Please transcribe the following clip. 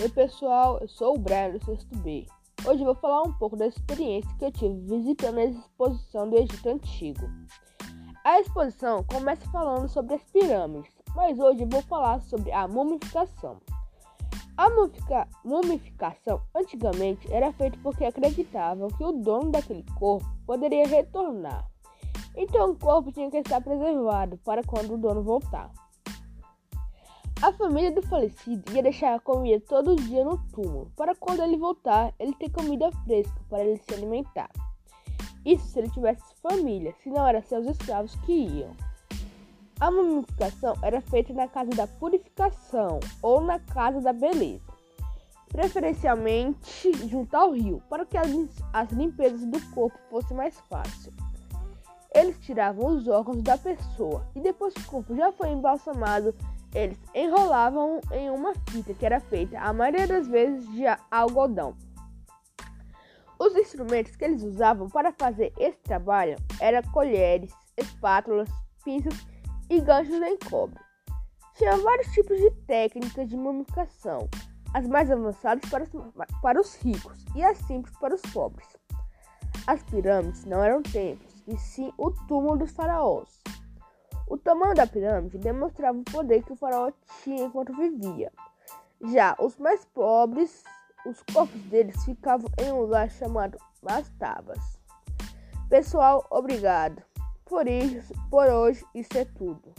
Oi pessoal, eu sou o Brian do sexto B. Hoje vou falar um pouco da experiência que eu tive visitando a exposição do Egito Antigo. A exposição começa falando sobre as pirâmides, mas hoje vou falar sobre a mumificação. A mumificação antigamente era feita porque acreditavam que o dono daquele corpo poderia retornar. Então o corpo tinha que estar preservado para quando o dono voltar. A família do falecido ia deixar a comida todo dia no túmulo, para quando ele voltar, ele ter comida fresca para ele se alimentar. Isso se ele tivesse família, se não eram seus escravos que iam. A mumificação era feita na casa da purificação ou na casa da beleza, preferencialmente junto ao rio, para que as limpezas do corpo fossem mais fáceis. Eles tiravam os órgãos da pessoa e depois que o corpo já foi embalsamado, eles enrolavam em uma fita que era feita, a maioria das vezes, de algodão. Os instrumentos que eles usavam para fazer esse trabalho eram colheres, espátulas, pinças e ganchos em cobre. Tinha vários tipos de técnicas de mumificação, as mais avançadas para os, para os ricos e as simples para os pobres. As pirâmides não eram templos, e sim o túmulo dos faraós. O tamanho da pirâmide demonstrava o poder que o faraó tinha enquanto vivia. Já os mais pobres, os corpos deles ficavam em um lugar chamado Mastabas. Pessoal, obrigado. Por isso, por hoje, isso é tudo.